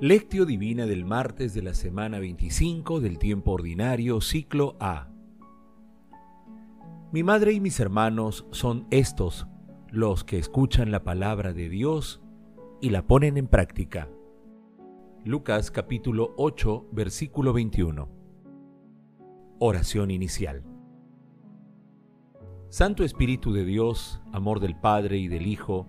Lectio Divina del martes de la semana 25 del tiempo ordinario, ciclo A. Mi madre y mis hermanos son estos, los que escuchan la palabra de Dios y la ponen en práctica. Lucas capítulo 8, versículo 21. Oración inicial. Santo Espíritu de Dios, amor del Padre y del Hijo,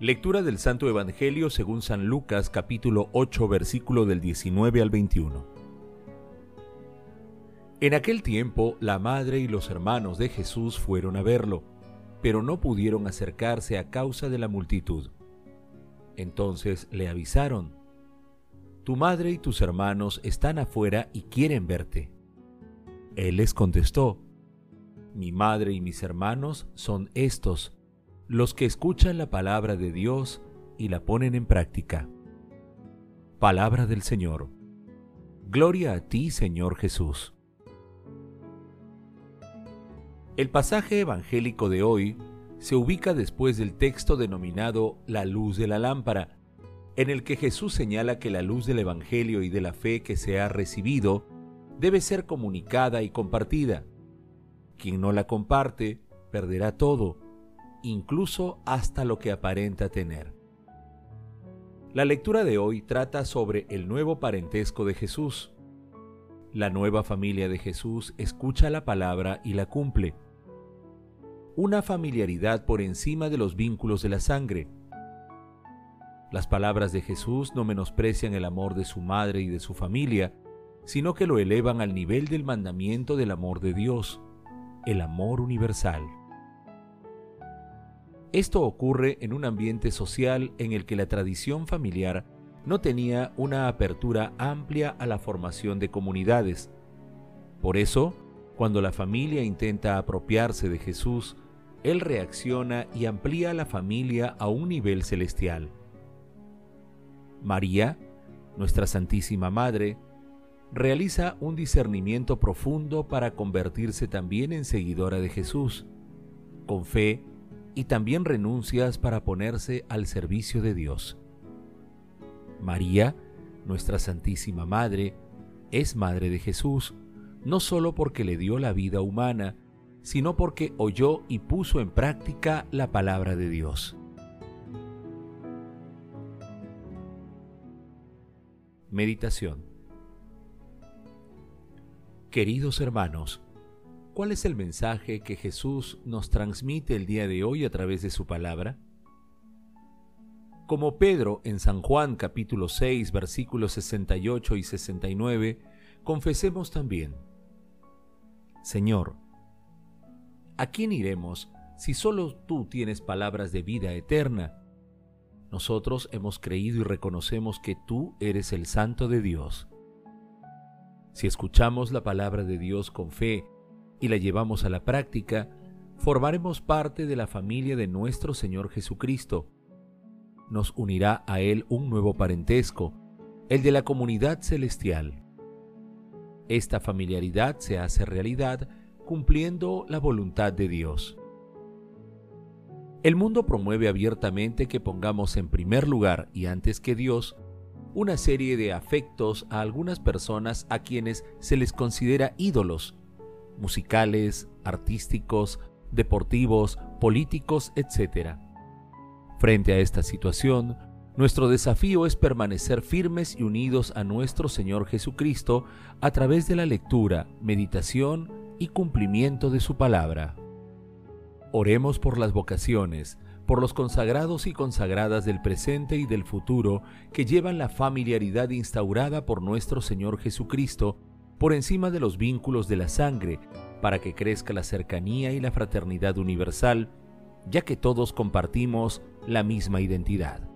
Lectura del Santo Evangelio según San Lucas capítulo 8 versículo del 19 al 21. En aquel tiempo la madre y los hermanos de Jesús fueron a verlo, pero no pudieron acercarse a causa de la multitud. Entonces le avisaron, Tu madre y tus hermanos están afuera y quieren verte. Él les contestó, Mi madre y mis hermanos son estos los que escuchan la palabra de Dios y la ponen en práctica. Palabra del Señor. Gloria a ti, Señor Jesús. El pasaje evangélico de hoy se ubica después del texto denominado La luz de la lámpara, en el que Jesús señala que la luz del Evangelio y de la fe que se ha recibido debe ser comunicada y compartida. Quien no la comparte perderá todo incluso hasta lo que aparenta tener. La lectura de hoy trata sobre el nuevo parentesco de Jesús. La nueva familia de Jesús escucha la palabra y la cumple. Una familiaridad por encima de los vínculos de la sangre. Las palabras de Jesús no menosprecian el amor de su madre y de su familia, sino que lo elevan al nivel del mandamiento del amor de Dios, el amor universal. Esto ocurre en un ambiente social en el que la tradición familiar no tenía una apertura amplia a la formación de comunidades. Por eso, cuando la familia intenta apropiarse de Jesús, Él reacciona y amplía la familia a un nivel celestial. María, nuestra Santísima Madre, realiza un discernimiento profundo para convertirse también en seguidora de Jesús. Con fe, y también renuncias para ponerse al servicio de Dios. María, nuestra Santísima Madre, es Madre de Jesús, no solo porque le dio la vida humana, sino porque oyó y puso en práctica la palabra de Dios. Meditación Queridos hermanos, ¿Cuál es el mensaje que Jesús nos transmite el día de hoy a través de su palabra? Como Pedro en San Juan capítulo 6 versículos 68 y 69, confesemos también, Señor, ¿a quién iremos si solo tú tienes palabras de vida eterna? Nosotros hemos creído y reconocemos que tú eres el Santo de Dios. Si escuchamos la palabra de Dios con fe, y la llevamos a la práctica, formaremos parte de la familia de nuestro Señor Jesucristo. Nos unirá a Él un nuevo parentesco, el de la comunidad celestial. Esta familiaridad se hace realidad cumpliendo la voluntad de Dios. El mundo promueve abiertamente que pongamos en primer lugar y antes que Dios una serie de afectos a algunas personas a quienes se les considera ídolos musicales, artísticos, deportivos, políticos, etc. Frente a esta situación, nuestro desafío es permanecer firmes y unidos a nuestro Señor Jesucristo a través de la lectura, meditación y cumplimiento de su palabra. Oremos por las vocaciones, por los consagrados y consagradas del presente y del futuro que llevan la familiaridad instaurada por nuestro Señor Jesucristo por encima de los vínculos de la sangre, para que crezca la cercanía y la fraternidad universal, ya que todos compartimos la misma identidad.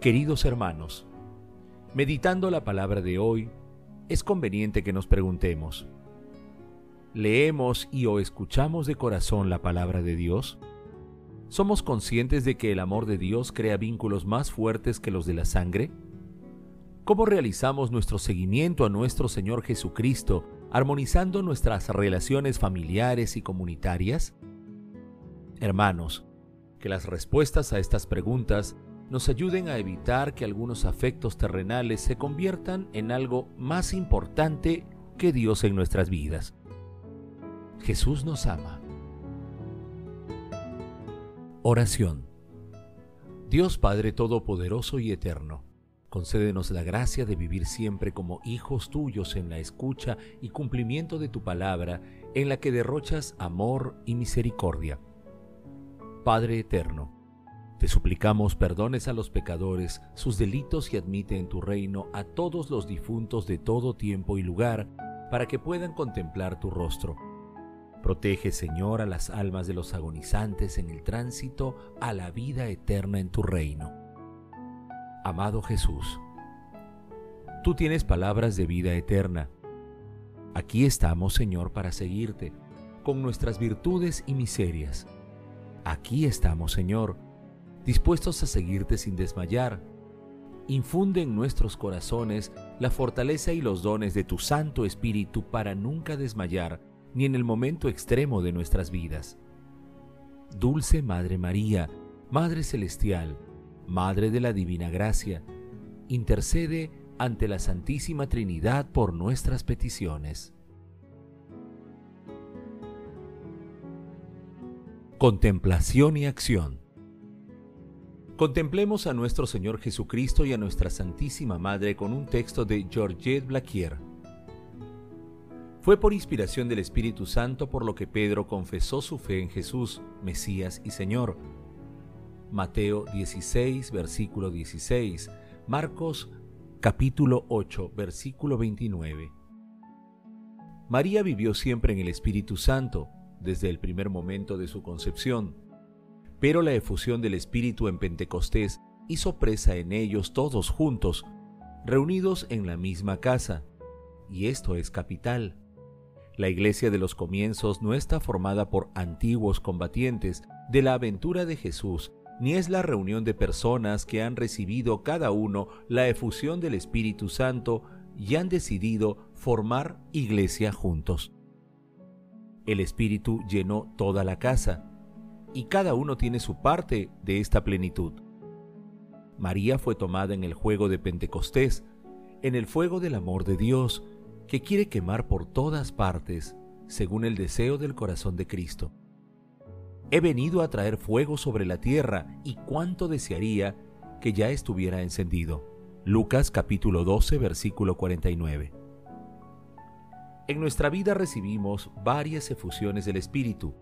Queridos hermanos, meditando la palabra de hoy, es conveniente que nos preguntemos, ¿leemos y o escuchamos de corazón la palabra de Dios? ¿Somos conscientes de que el amor de Dios crea vínculos más fuertes que los de la sangre? ¿Cómo realizamos nuestro seguimiento a nuestro Señor Jesucristo, armonizando nuestras relaciones familiares y comunitarias? Hermanos, que las respuestas a estas preguntas nos ayuden a evitar que algunos afectos terrenales se conviertan en algo más importante que Dios en nuestras vidas. Jesús nos ama. Oración. Dios Padre Todopoderoso y Eterno, concédenos la gracia de vivir siempre como hijos tuyos en la escucha y cumplimiento de tu palabra, en la que derrochas amor y misericordia. Padre Eterno, te suplicamos perdones a los pecadores sus delitos y admite en tu reino a todos los difuntos de todo tiempo y lugar, para que puedan contemplar tu rostro. Protege, Señor, a las almas de los agonizantes en el tránsito a la vida eterna en tu reino. Amado Jesús, tú tienes palabras de vida eterna. Aquí estamos, Señor, para seguirte, con nuestras virtudes y miserias. Aquí estamos, Señor, dispuestos a seguirte sin desmayar. Infunde en nuestros corazones la fortaleza y los dones de tu Santo Espíritu para nunca desmayar ni en el momento extremo de nuestras vidas. Dulce Madre María, Madre Celestial, Madre de la Divina Gracia, intercede ante la Santísima Trinidad por nuestras peticiones. Contemplación y acción Contemplemos a nuestro Señor Jesucristo y a nuestra Santísima Madre con un texto de Georgette Blaquier. Fue por inspiración del Espíritu Santo por lo que Pedro confesó su fe en Jesús, Mesías y Señor. Mateo 16, versículo 16, Marcos capítulo 8, versículo 29. María vivió siempre en el Espíritu Santo, desde el primer momento de su concepción pero la efusión del Espíritu en Pentecostés hizo presa en ellos todos juntos, reunidos en la misma casa. Y esto es capital. La iglesia de los comienzos no está formada por antiguos combatientes de la aventura de Jesús, ni es la reunión de personas que han recibido cada uno la efusión del Espíritu Santo y han decidido formar iglesia juntos. El Espíritu llenó toda la casa, y cada uno tiene su parte de esta plenitud. María fue tomada en el juego de Pentecostés, en el fuego del amor de Dios, que quiere quemar por todas partes, según el deseo del corazón de Cristo. He venido a traer fuego sobre la tierra y cuánto desearía que ya estuviera encendido. Lucas capítulo 12 versículo 49. En nuestra vida recibimos varias efusiones del Espíritu,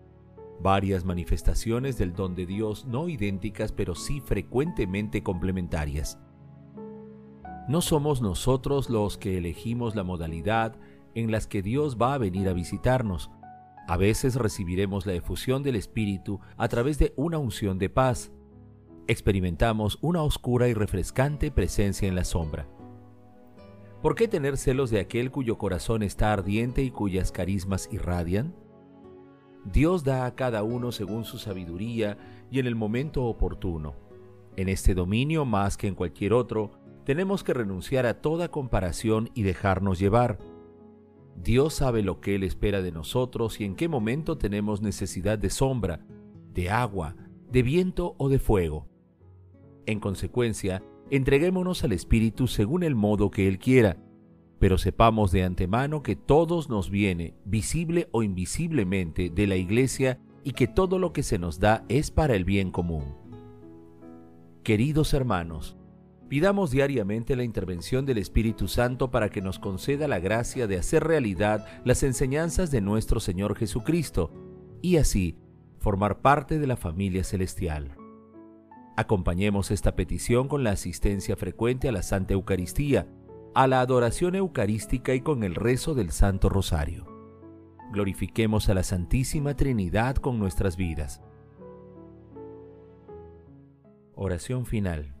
varias manifestaciones del don de Dios no idénticas pero sí frecuentemente complementarias. No somos nosotros los que elegimos la modalidad en las que Dios va a venir a visitarnos. A veces recibiremos la efusión del Espíritu a través de una unción de paz. Experimentamos una oscura y refrescante presencia en la sombra. ¿Por qué tener celos de aquel cuyo corazón está ardiente y cuyas carismas irradian? Dios da a cada uno según su sabiduría y en el momento oportuno. En este dominio, más que en cualquier otro, tenemos que renunciar a toda comparación y dejarnos llevar. Dios sabe lo que Él espera de nosotros y en qué momento tenemos necesidad de sombra, de agua, de viento o de fuego. En consecuencia, entreguémonos al Espíritu según el modo que Él quiera, pero sepamos de antemano que todos nos viene, visible o invisiblemente, de la Iglesia y que todo lo que se nos da es para el bien común. Queridos hermanos, pidamos diariamente la intervención del Espíritu Santo para que nos conceda la gracia de hacer realidad las enseñanzas de nuestro Señor Jesucristo y así formar parte de la familia celestial. Acompañemos esta petición con la asistencia frecuente a la Santa Eucaristía, a la adoración eucarística y con el rezo del Santo Rosario. Glorifiquemos a la Santísima Trinidad con nuestras vidas. Oración final.